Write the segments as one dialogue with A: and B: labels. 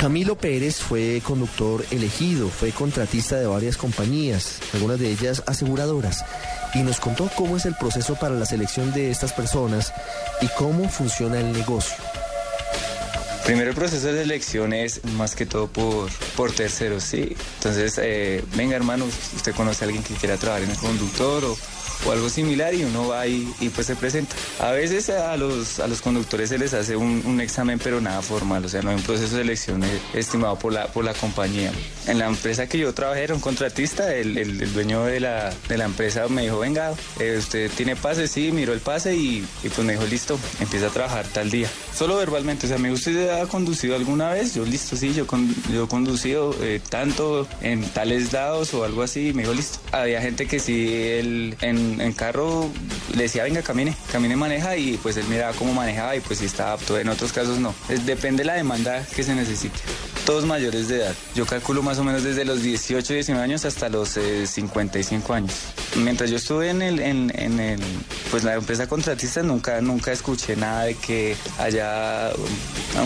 A: Camilo Pérez fue conductor elegido, fue contratista de varias compañías, algunas de ellas aseguradoras, y nos contó cómo es el proceso para la selección de estas personas y cómo funciona el negocio.
B: Primero el proceso de selección es más que todo por, por terceros, ¿sí? Entonces, eh, venga hermano, usted conoce a alguien que quiera trabajar en el conductor o o algo similar y uno va y, y, pues se presenta. A veces a los, a los conductores se les hace un, un, examen pero nada formal, o sea, no hay un proceso de selección estimado por la, por la compañía. En la empresa que yo trabajé era un contratista, el, el, el dueño de la, de la, empresa me dijo, venga, eh, usted tiene pase, sí, miró el pase y, y, pues me dijo, listo, empieza a trabajar tal día. Solo verbalmente, o sea, me ¿usted conducido alguna vez? Yo, listo, sí, yo, con, yo he conducido eh, tanto en tales lados o algo así, me dijo, listo. Había gente que sí, él en carro le decía, venga, camine, camine, maneja y pues él miraba cómo manejaba y pues si está apto. En otros casos no. depende de la demanda que se necesite. Todos mayores de edad. Yo calculo más o menos desde los 18, 19 años hasta los 55 eh, años. Mientras yo estuve en el, en el, pues la empresa contratista nunca, nunca escuché nada de que haya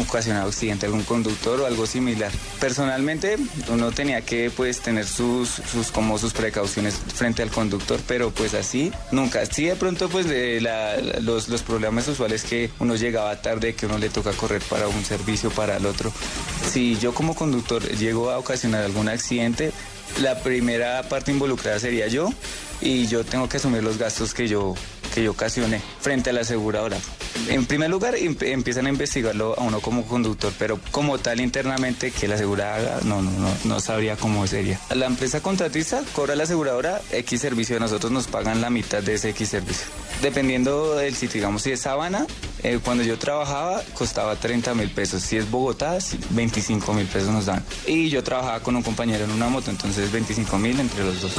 B: ocasionado accidente algún conductor o algo similar. Personalmente uno tenía que pues tener sus, sus como sus precauciones frente al conductor, pero pues así nunca. Sí de pronto pues de los, los problemas usuales que uno llegaba tarde, que uno le toca correr para un servicio para el otro. Si yo como conductor llego a ocasionar algún accidente, la primera parte involucrada sería yo y yo tengo que asumir los gastos que yo, que yo ocasioné frente a la aseguradora. En primer lugar, empiezan a investigarlo a uno como conductor, pero como tal internamente que la aseguradora no, no, no, no sabría cómo sería. La empresa contratista cobra la aseguradora X servicio, a nosotros nos pagan la mitad de ese X servicio. Dependiendo del sitio, digamos, si es Sabana, eh, cuando yo trabajaba costaba 30 mil pesos. Si es Bogotá, 25 mil pesos nos dan. Y yo trabajaba con un compañero en una moto, entonces 25 mil entre los dos.